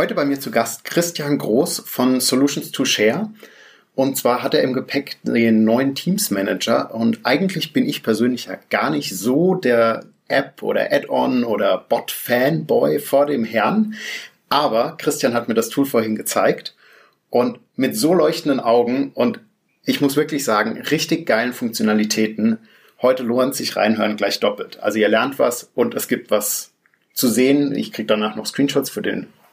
Heute bei mir zu Gast Christian Groß von Solutions to Share. Und zwar hat er im Gepäck den neuen Teams Manager. Und eigentlich bin ich persönlich ja gar nicht so der App oder Add-on oder Bot-Fanboy vor dem Herrn. Aber Christian hat mir das Tool vorhin gezeigt. Und mit so leuchtenden Augen und ich muss wirklich sagen, richtig geilen Funktionalitäten. Heute lohnt sich reinhören gleich doppelt. Also ihr lernt was und es gibt was zu sehen. Ich kriege danach noch Screenshots für den.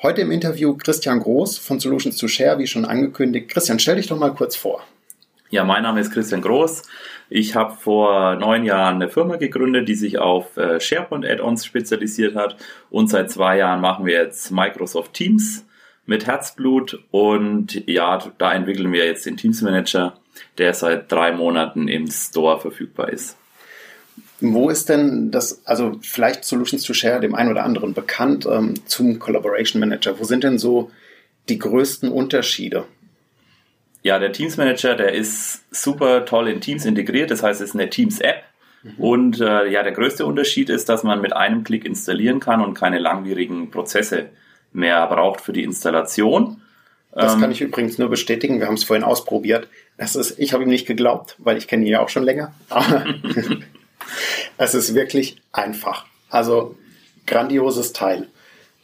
Heute im Interview Christian Groß von Solutions to Share, wie schon angekündigt. Christian, stell dich doch mal kurz vor. Ja, mein Name ist Christian Groß. Ich habe vor neun Jahren eine Firma gegründet, die sich auf äh, SharePoint Add-ons spezialisiert hat. Und seit zwei Jahren machen wir jetzt Microsoft Teams mit Herzblut. Und ja, da entwickeln wir jetzt den Teams Manager, der seit drei Monaten im Store verfügbar ist. Wo ist denn das, also vielleicht Solutions to Share dem einen oder anderen bekannt ähm, zum Collaboration Manager? Wo sind denn so die größten Unterschiede? Ja, der Teams Manager, der ist super toll in Teams integriert. Das heißt, es ist eine Teams-App. Mhm. Und äh, ja, der größte Unterschied ist, dass man mit einem Klick installieren kann und keine langwierigen Prozesse mehr braucht für die Installation. Das ähm, kann ich übrigens nur bestätigen. Wir haben es vorhin ausprobiert. Das ist, ich habe ihm nicht geglaubt, weil ich kenne ihn ja auch schon länger. Es ist wirklich einfach. Also grandioses Teil.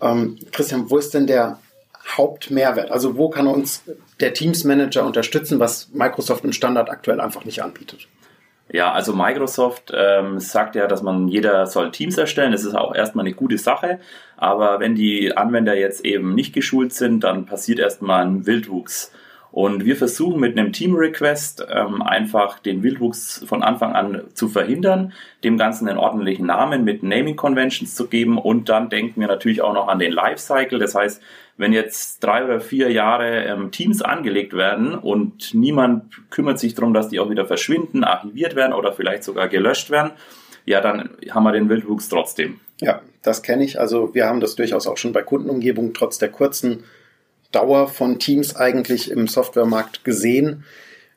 Ähm, Christian, wo ist denn der Hauptmehrwert? Also wo kann uns der Teams Manager unterstützen, was Microsoft im Standard aktuell einfach nicht anbietet? Ja, also Microsoft ähm, sagt ja, dass man jeder soll Teams erstellen. Das ist auch erstmal eine gute Sache. Aber wenn die Anwender jetzt eben nicht geschult sind, dann passiert erstmal ein Wildwuchs. Und wir versuchen mit einem Team Request ähm, einfach den Wildwuchs von Anfang an zu verhindern, dem Ganzen einen ordentlichen Namen mit Naming Conventions zu geben und dann denken wir natürlich auch noch an den Lifecycle. Das heißt, wenn jetzt drei oder vier Jahre ähm, Teams angelegt werden und niemand kümmert sich darum, dass die auch wieder verschwinden, archiviert werden oder vielleicht sogar gelöscht werden, ja, dann haben wir den Wildwuchs trotzdem. Ja, das kenne ich. Also wir haben das durchaus auch schon bei Kundenumgebungen trotz der kurzen Dauer von Teams eigentlich im Softwaremarkt gesehen,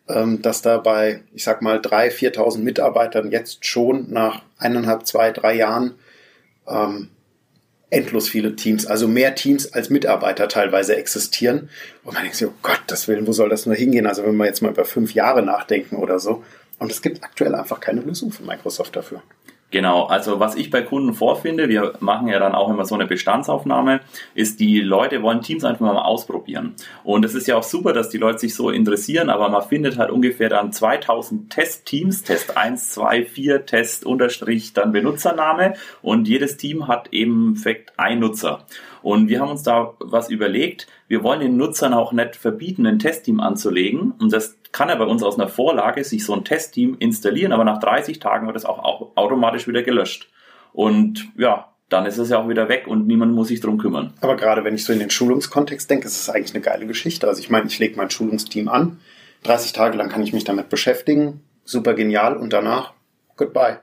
ähm, dass da bei, ich sag mal, 3.000, 4.000 Mitarbeitern jetzt schon nach eineinhalb, zwei, drei Jahren ähm, endlos viele Teams, also mehr Teams als Mitarbeiter teilweise existieren. Und man denkt sich, oh Gott, das Willen, wo soll das nur hingehen? Also wenn wir jetzt mal über fünf Jahre nachdenken oder so. Und es gibt aktuell einfach keine Lösung von Microsoft dafür. Genau, also was ich bei Kunden vorfinde, wir machen ja dann auch immer so eine Bestandsaufnahme, ist, die Leute wollen Teams einfach mal ausprobieren. Und es ist ja auch super, dass die Leute sich so interessieren, aber man findet halt ungefähr dann 2000 Testteams, Test 1, 2, 4, Test Unterstrich, dann Benutzername und jedes Team hat eben Effekt ein Nutzer. Und wir haben uns da was überlegt. Wir wollen den Nutzern auch nicht verbieten, ein Testteam anzulegen. Und das kann er bei uns aus einer Vorlage sich so ein Testteam installieren, aber nach 30 Tagen wird es auch automatisch wieder gelöscht. Und ja, dann ist es ja auch wieder weg und niemand muss sich drum kümmern. Aber gerade wenn ich so in den Schulungskontext denke, ist es eigentlich eine geile Geschichte. Also ich meine, ich lege mein Schulungsteam an, 30 Tage lang kann ich mich damit beschäftigen, super genial und danach goodbye.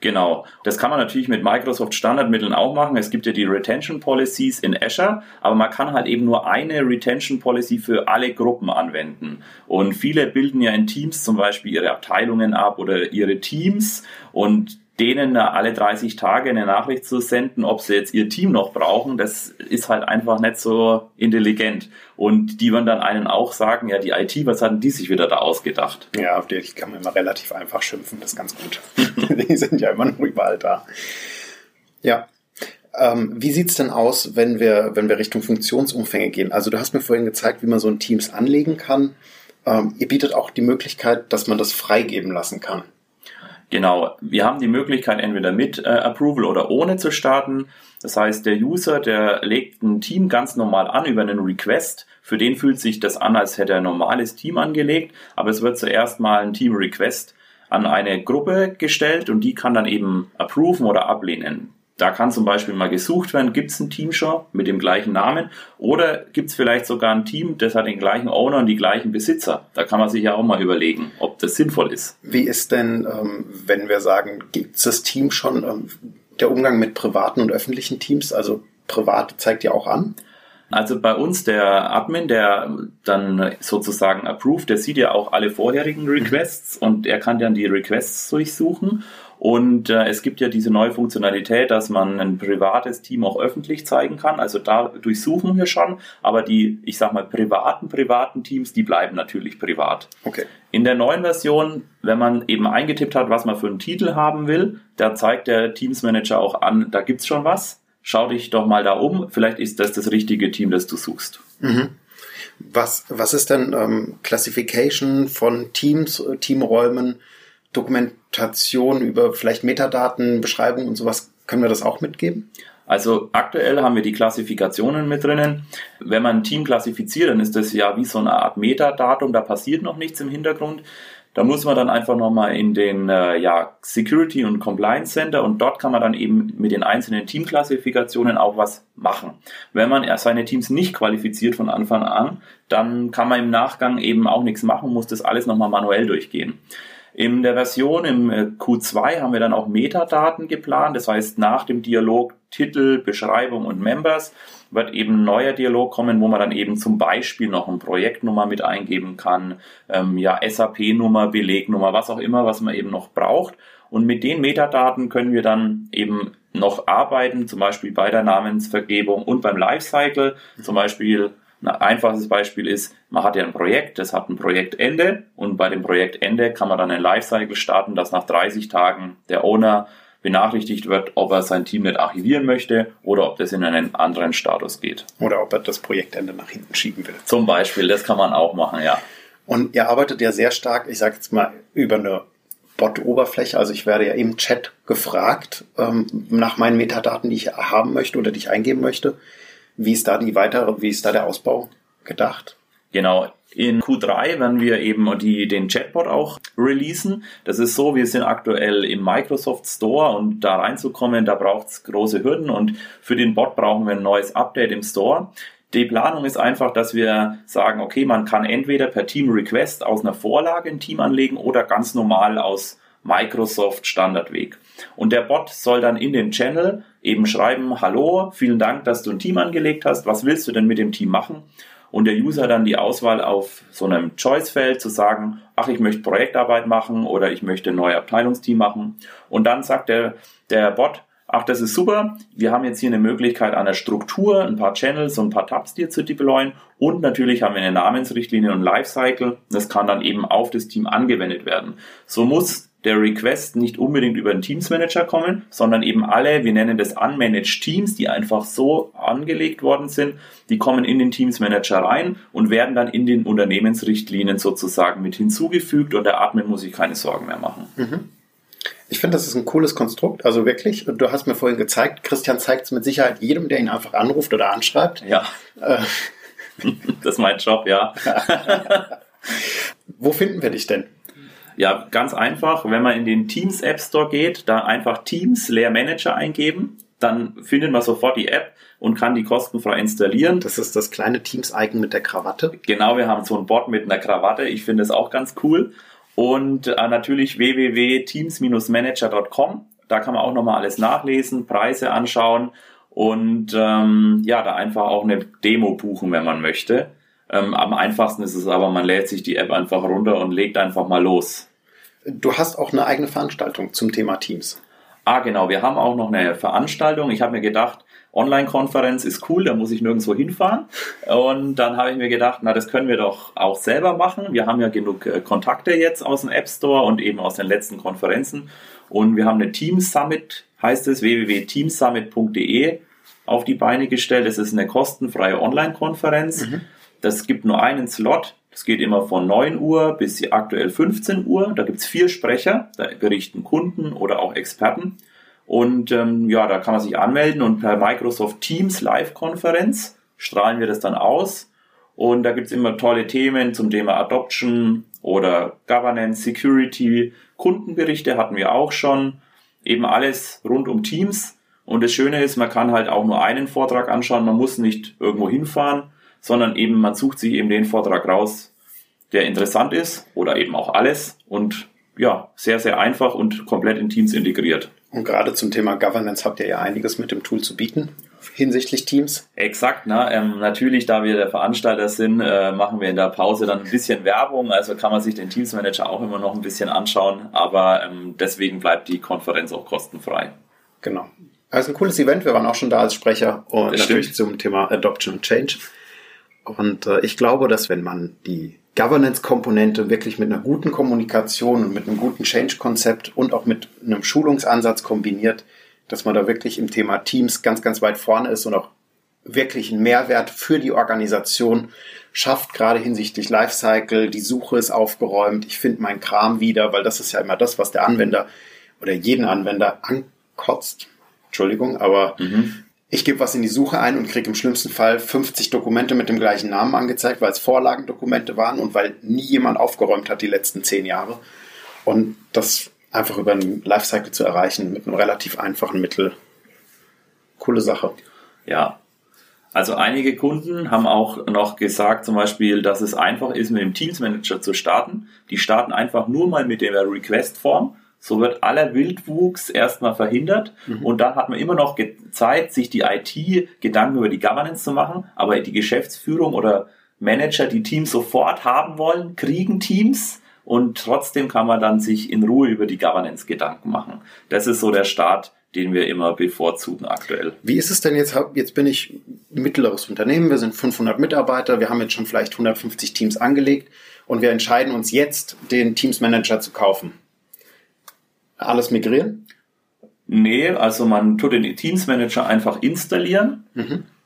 Genau. Das kann man natürlich mit Microsoft Standardmitteln auch machen. Es gibt ja die Retention Policies in Azure, aber man kann halt eben nur eine Retention Policy für alle Gruppen anwenden. Und viele bilden ja in Teams zum Beispiel ihre Abteilungen ab oder ihre Teams und denen alle 30 Tage eine Nachricht zu senden, ob sie jetzt ihr Team noch brauchen, das ist halt einfach nicht so intelligent. Und die werden dann einen auch sagen, ja, die IT, was hatten die sich wieder da ausgedacht? Ja, auf die kann man immer relativ einfach schimpfen, das ist ganz gut. die sind ja immer noch überall da. Ja. Ähm, wie sieht's denn aus, wenn wir, wenn wir Richtung Funktionsumfänge gehen? Also du hast mir vorhin gezeigt, wie man so ein Teams anlegen kann. Ähm, ihr bietet auch die Möglichkeit, dass man das freigeben lassen kann. Genau, wir haben die Möglichkeit, entweder mit äh, Approval oder ohne zu starten. Das heißt, der User, der legt ein Team ganz normal an über einen Request. Für den fühlt sich das an, als hätte er ein normales Team angelegt, aber es wird zuerst mal ein Team-Request an eine Gruppe gestellt und die kann dann eben approven oder ablehnen. Da kann zum Beispiel mal gesucht werden, gibt es ein Team schon mit dem gleichen Namen oder gibt es vielleicht sogar ein Team, das hat den gleichen Owner und die gleichen Besitzer. Da kann man sich ja auch mal überlegen, ob das sinnvoll ist. Wie ist denn, ähm, wenn wir sagen, gibt es das Team schon, ähm, der Umgang mit privaten und öffentlichen Teams? Also privat zeigt ja auch an. Also bei uns der Admin, der dann sozusagen approved, der sieht ja auch alle vorherigen Requests mhm. und er kann dann die Requests durchsuchen und äh, es gibt ja diese neue Funktionalität, dass man ein privates Team auch öffentlich zeigen kann. Also da durchsuchen wir schon, aber die, ich sag mal, privaten, privaten Teams, die bleiben natürlich privat. Okay. In der neuen Version, wenn man eben eingetippt hat, was man für einen Titel haben will, da zeigt der Teams Manager auch an, da gibt's schon was. Schau dich doch mal da um. Vielleicht ist das das richtige Team, das du suchst. Mhm. Was, was ist denn ähm, Classification von Teams, äh, Teamräumen? Dokumentation über vielleicht Metadaten, Beschreibungen und sowas, können wir das auch mitgeben? Also aktuell haben wir die Klassifikationen mit drinnen. Wenn man ein Team klassifiziert, dann ist das ja wie so eine Art Metadatum, da passiert noch nichts im Hintergrund. Da muss man dann einfach nochmal in den äh, ja, Security und Compliance Center und dort kann man dann eben mit den einzelnen Teamklassifikationen auch was machen. Wenn man seine Teams nicht qualifiziert von Anfang an, dann kann man im Nachgang eben auch nichts machen, muss das alles nochmal manuell durchgehen. In der Version im äh, Q2 haben wir dann auch Metadaten geplant. Das heißt, nach dem Dialog Titel, Beschreibung und Members wird eben ein neuer Dialog kommen, wo man dann eben zum Beispiel noch eine Projektnummer mit eingeben kann, ähm, ja, SAP-Nummer, Belegnummer, was auch immer, was man eben noch braucht. Und mit den Metadaten können wir dann eben noch arbeiten, zum Beispiel bei der Namensvergebung und beim Lifecycle. Zum Beispiel ein einfaches Beispiel ist, man hat ja ein Projekt, das hat ein Projektende und bei dem Projektende kann man dann ein Lifecycle starten, dass nach 30 Tagen der Owner benachrichtigt wird, ob er sein Team nicht archivieren möchte oder ob das in einen anderen Status geht. Oder ob er das Projektende nach hinten schieben will. Zum Beispiel, das kann man auch machen, ja. Und ihr arbeitet ja sehr stark, ich sage jetzt mal, über eine Bot-Oberfläche. Also ich werde ja im Chat gefragt ähm, nach meinen Metadaten, die ich haben möchte oder die ich eingeben möchte. Wie ist da die weitere, wie ist da der Ausbau gedacht? Genau. In Q3 werden wir eben die, den Chatbot auch releasen. Das ist so, wir sind aktuell im Microsoft Store und da reinzukommen, da braucht es große Hürden und für den Bot brauchen wir ein neues Update im Store. Die Planung ist einfach, dass wir sagen, okay, man kann entweder per Team Request aus einer Vorlage ein Team anlegen oder ganz normal aus Microsoft Standardweg. Und der Bot soll dann in den Channel eben schreiben, hallo, vielen Dank, dass du ein Team angelegt hast, was willst du denn mit dem Team machen? Und der User dann die Auswahl auf so einem Choice-Feld zu sagen, ach, ich möchte Projektarbeit machen oder ich möchte ein neues Abteilungsteam machen. Und dann sagt der, der Bot, ach, das ist super, wir haben jetzt hier eine Möglichkeit der Struktur, ein paar Channels und ein paar Tabs dir zu deployen und natürlich haben wir eine Namensrichtlinie und Lifecycle. Das kann dann eben auf das Team angewendet werden. So muss der Request nicht unbedingt über den Teams Manager kommen, sondern eben alle, wir nennen das Unmanaged Teams, die einfach so angelegt worden sind, die kommen in den Teams Manager rein und werden dann in den Unternehmensrichtlinien sozusagen mit hinzugefügt und der Admin muss sich keine Sorgen mehr machen. Mhm. Ich finde, das ist ein cooles Konstrukt. Also wirklich, du hast mir vorhin gezeigt, Christian zeigt es mit Sicherheit jedem, der ihn einfach anruft oder anschreibt. Ja. Äh. das ist mein Job, ja. Wo finden wir dich denn? Ja, ganz einfach, wenn man in den Teams App Store geht, da einfach Teams Leer Manager eingeben, dann findet man sofort die App und kann die kostenfrei installieren. Das ist das kleine Teams-Icon mit der Krawatte. Genau, wir haben so ein Bot mit einer Krawatte. Ich finde es auch ganz cool. Und äh, natürlich www.teams-manager.com. Da kann man auch nochmal alles nachlesen, Preise anschauen und ähm, ja, da einfach auch eine Demo buchen, wenn man möchte. Ähm, am einfachsten ist es aber, man lädt sich die App einfach runter und legt einfach mal los. Du hast auch eine eigene Veranstaltung zum Thema Teams. Ah, genau. Wir haben auch noch eine Veranstaltung. Ich habe mir gedacht, Online-Konferenz ist cool, da muss ich nirgendwo hinfahren. Und dann habe ich mir gedacht, na, das können wir doch auch selber machen. Wir haben ja genug äh, Kontakte jetzt aus dem App Store und eben aus den letzten Konferenzen. Und wir haben eine Teams Summit, heißt es, www.teamsummit.de auf die Beine gestellt. Das ist eine kostenfreie Online-Konferenz. Mhm. Das gibt nur einen Slot das geht immer von 9 Uhr bis aktuell 15 Uhr. Da gibt's vier Sprecher, da berichten Kunden oder auch Experten. Und ähm, ja, da kann man sich anmelden und per Microsoft Teams Live-Konferenz strahlen wir das dann aus. Und da gibt's immer tolle Themen zum Thema Adoption oder Governance, Security, Kundenberichte hatten wir auch schon. Eben alles rund um Teams. Und das Schöne ist, man kann halt auch nur einen Vortrag anschauen, man muss nicht irgendwo hinfahren, sondern eben man sucht sich eben den Vortrag raus, der interessant ist oder eben auch alles und ja, sehr, sehr einfach und komplett in Teams integriert. Und gerade zum Thema Governance habt ihr ja einiges mit dem Tool zu bieten hinsichtlich Teams. Exakt, ne? Ähm, natürlich, da wir der Veranstalter sind, äh, machen wir in der Pause dann ein bisschen Werbung, also kann man sich den Teams Manager auch immer noch ein bisschen anschauen, aber ähm, deswegen bleibt die Konferenz auch kostenfrei. Genau. Also ein cooles Event, wir waren auch schon da als Sprecher und Das natürlich stimmt. zum Thema Adoption und Change. Und äh, ich glaube, dass wenn man die Governance-Komponente wirklich mit einer guten Kommunikation und mit einem guten Change-Konzept und auch mit einem Schulungsansatz kombiniert, dass man da wirklich im Thema Teams ganz, ganz weit vorne ist und auch wirklich einen Mehrwert für die Organisation schafft, gerade hinsichtlich Lifecycle. Die Suche ist aufgeräumt. Ich finde meinen Kram wieder, weil das ist ja immer das, was der Anwender oder jeden Anwender ankotzt. Entschuldigung, aber ich gebe was in die Suche ein und kriege im schlimmsten Fall 50 Dokumente mit dem gleichen Namen angezeigt, weil es Vorlagendokumente waren und weil nie jemand aufgeräumt hat die letzten zehn Jahre. Und das einfach über einen Lifecycle zu erreichen mit einem relativ einfachen Mittel. Coole Sache. Ja. Also einige Kunden haben auch noch gesagt, zum Beispiel, dass es einfach ist, mit dem Teams Manager zu starten. Die starten einfach nur mal mit der Request-Form. So wird aller Wildwuchs erstmal verhindert und dann hat man immer noch Zeit, sich die IT Gedanken über die Governance zu machen, aber die Geschäftsführung oder Manager, die Teams sofort haben wollen, kriegen Teams und trotzdem kann man dann sich in Ruhe über die Governance Gedanken machen. Das ist so der Start, den wir immer bevorzugen aktuell. Wie ist es denn jetzt? Jetzt bin ich ein mittleres Unternehmen, wir sind 500 Mitarbeiter, wir haben jetzt schon vielleicht 150 Teams angelegt und wir entscheiden uns jetzt, den Teams Manager zu kaufen. Alles migrieren? Nee, also man tut den Teams Manager einfach installieren.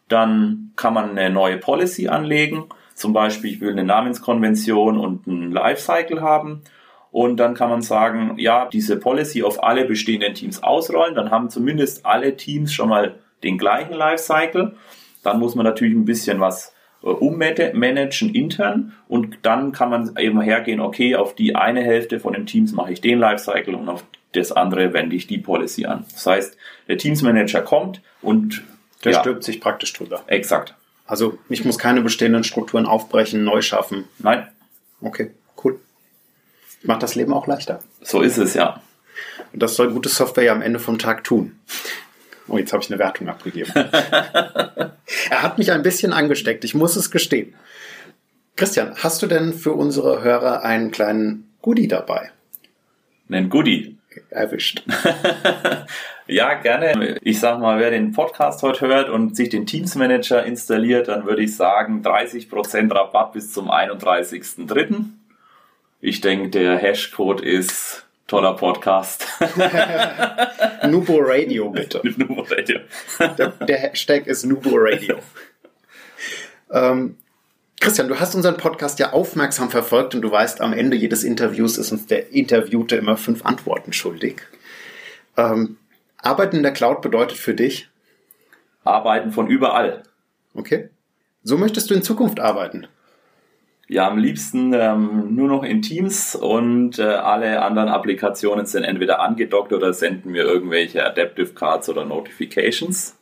Dann kann man eine neue Policy anlegen. Zum Beispiel, ich will eine Namenskonvention und einen Lifecycle haben. Und dann kann man sagen, ja, diese Policy auf alle bestehenden Teams ausrollen. Dann haben zumindest alle Teams schon mal den gleichen Lifecycle. Dann muss man natürlich ein bisschen was äh, ummanagen intern und dann kann man eben hergehen, okay, auf die eine Hälfte von den Teams mache ich den Lifecycle und auf das andere wende ich die Policy an. Das heißt, der Teams Manager kommt und Der ja, stülpt sich praktisch drüber. exakt. Also ich muss keine bestehenden Strukturen aufbrechen, neu schaffen. Nein, Okay, cool. Macht das Leben auch leichter. so ist es ja. Und das soll gute Software ja am Ende vom Tag tun. Oh, jetzt habe ich eine Wertung abgegeben. er hat mich ein bisschen angesteckt, ich muss es gestehen. Christian, hast du denn für unsere Hörer einen kleinen Goodie dabei? Nen Goodie. Erwischt. Ja, gerne. Ich sag mal, wer den Podcast heute hört und sich den Teams Manager installiert, dann würde ich sagen 30% Rabatt bis zum 31.03. Ich denke, der Hashcode ist toller Podcast. Nubo Radio, bitte. Nur Radio. Der, der Hashtag ist Nubo Radio. ähm, Christian, du hast unseren Podcast ja aufmerksam verfolgt und du weißt, am Ende jedes Interviews ist uns der Interviewte immer fünf Antworten schuldig. Ähm, Arbeiten in der Cloud bedeutet für dich, Arbeiten von überall. okay, so möchtest du in Zukunft arbeiten. Ja, am liebsten ähm, nur noch in Teams und äh, alle anderen Applikationen sind entweder angedockt oder senden mir irgendwelche Adaptive Cards oder Notifications.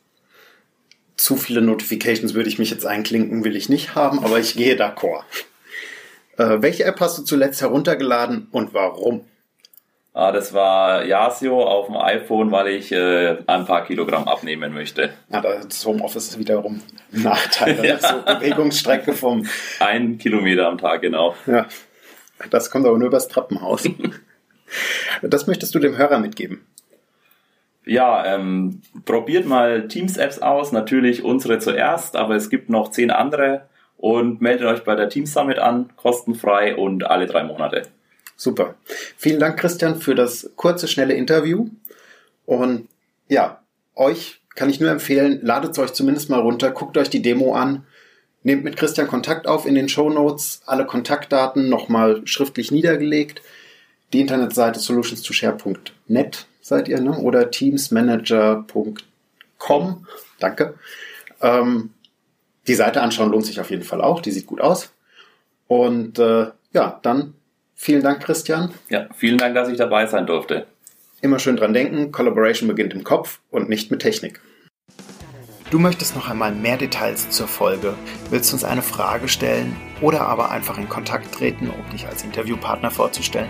Zu viele Notifications würde ich mich jetzt einklinken, will ich nicht haben, aber ich gehe d'accord. Äh, welche App hast du zuletzt heruntergeladen und warum? Ah, das war Yasio auf dem iPhone, weil ich äh, ein paar Kilogramm abnehmen möchte. Ja, das Homeoffice ist wiederum ein Nachteil. Ja. So Bewegungsstrecke vom, Ein Kilometer am Tag, genau. ja, das kommt aber nur übers Treppenhaus. Das möchtest du dem Hörer mitgeben. Ja, ähm, probiert mal Teams-Apps aus. Natürlich unsere zuerst, aber es gibt noch zehn andere. Und meldet euch bei der Teams Summit an, kostenfrei und alle drei Monate. Super. Vielen Dank, Christian, für das kurze, schnelle Interview. Und ja, euch kann ich nur empfehlen, ladet es euch zumindest mal runter, guckt euch die Demo an, nehmt mit Christian Kontakt auf in den Show Notes, alle Kontaktdaten nochmal schriftlich niedergelegt. Die Internetseite solutions2share.net seid ihr, ne? Oder teamsmanager.com. Danke. Ähm, die Seite anschauen lohnt sich auf jeden Fall auch. Die sieht gut aus. Und äh, ja, dann vielen Dank, Christian. Ja, vielen Dank, dass ich dabei sein durfte. Immer schön dran denken, Collaboration beginnt im Kopf und nicht mit Technik. Du möchtest noch einmal mehr Details zur Folge, willst uns eine Frage stellen oder aber einfach in Kontakt treten, um dich als Interviewpartner vorzustellen?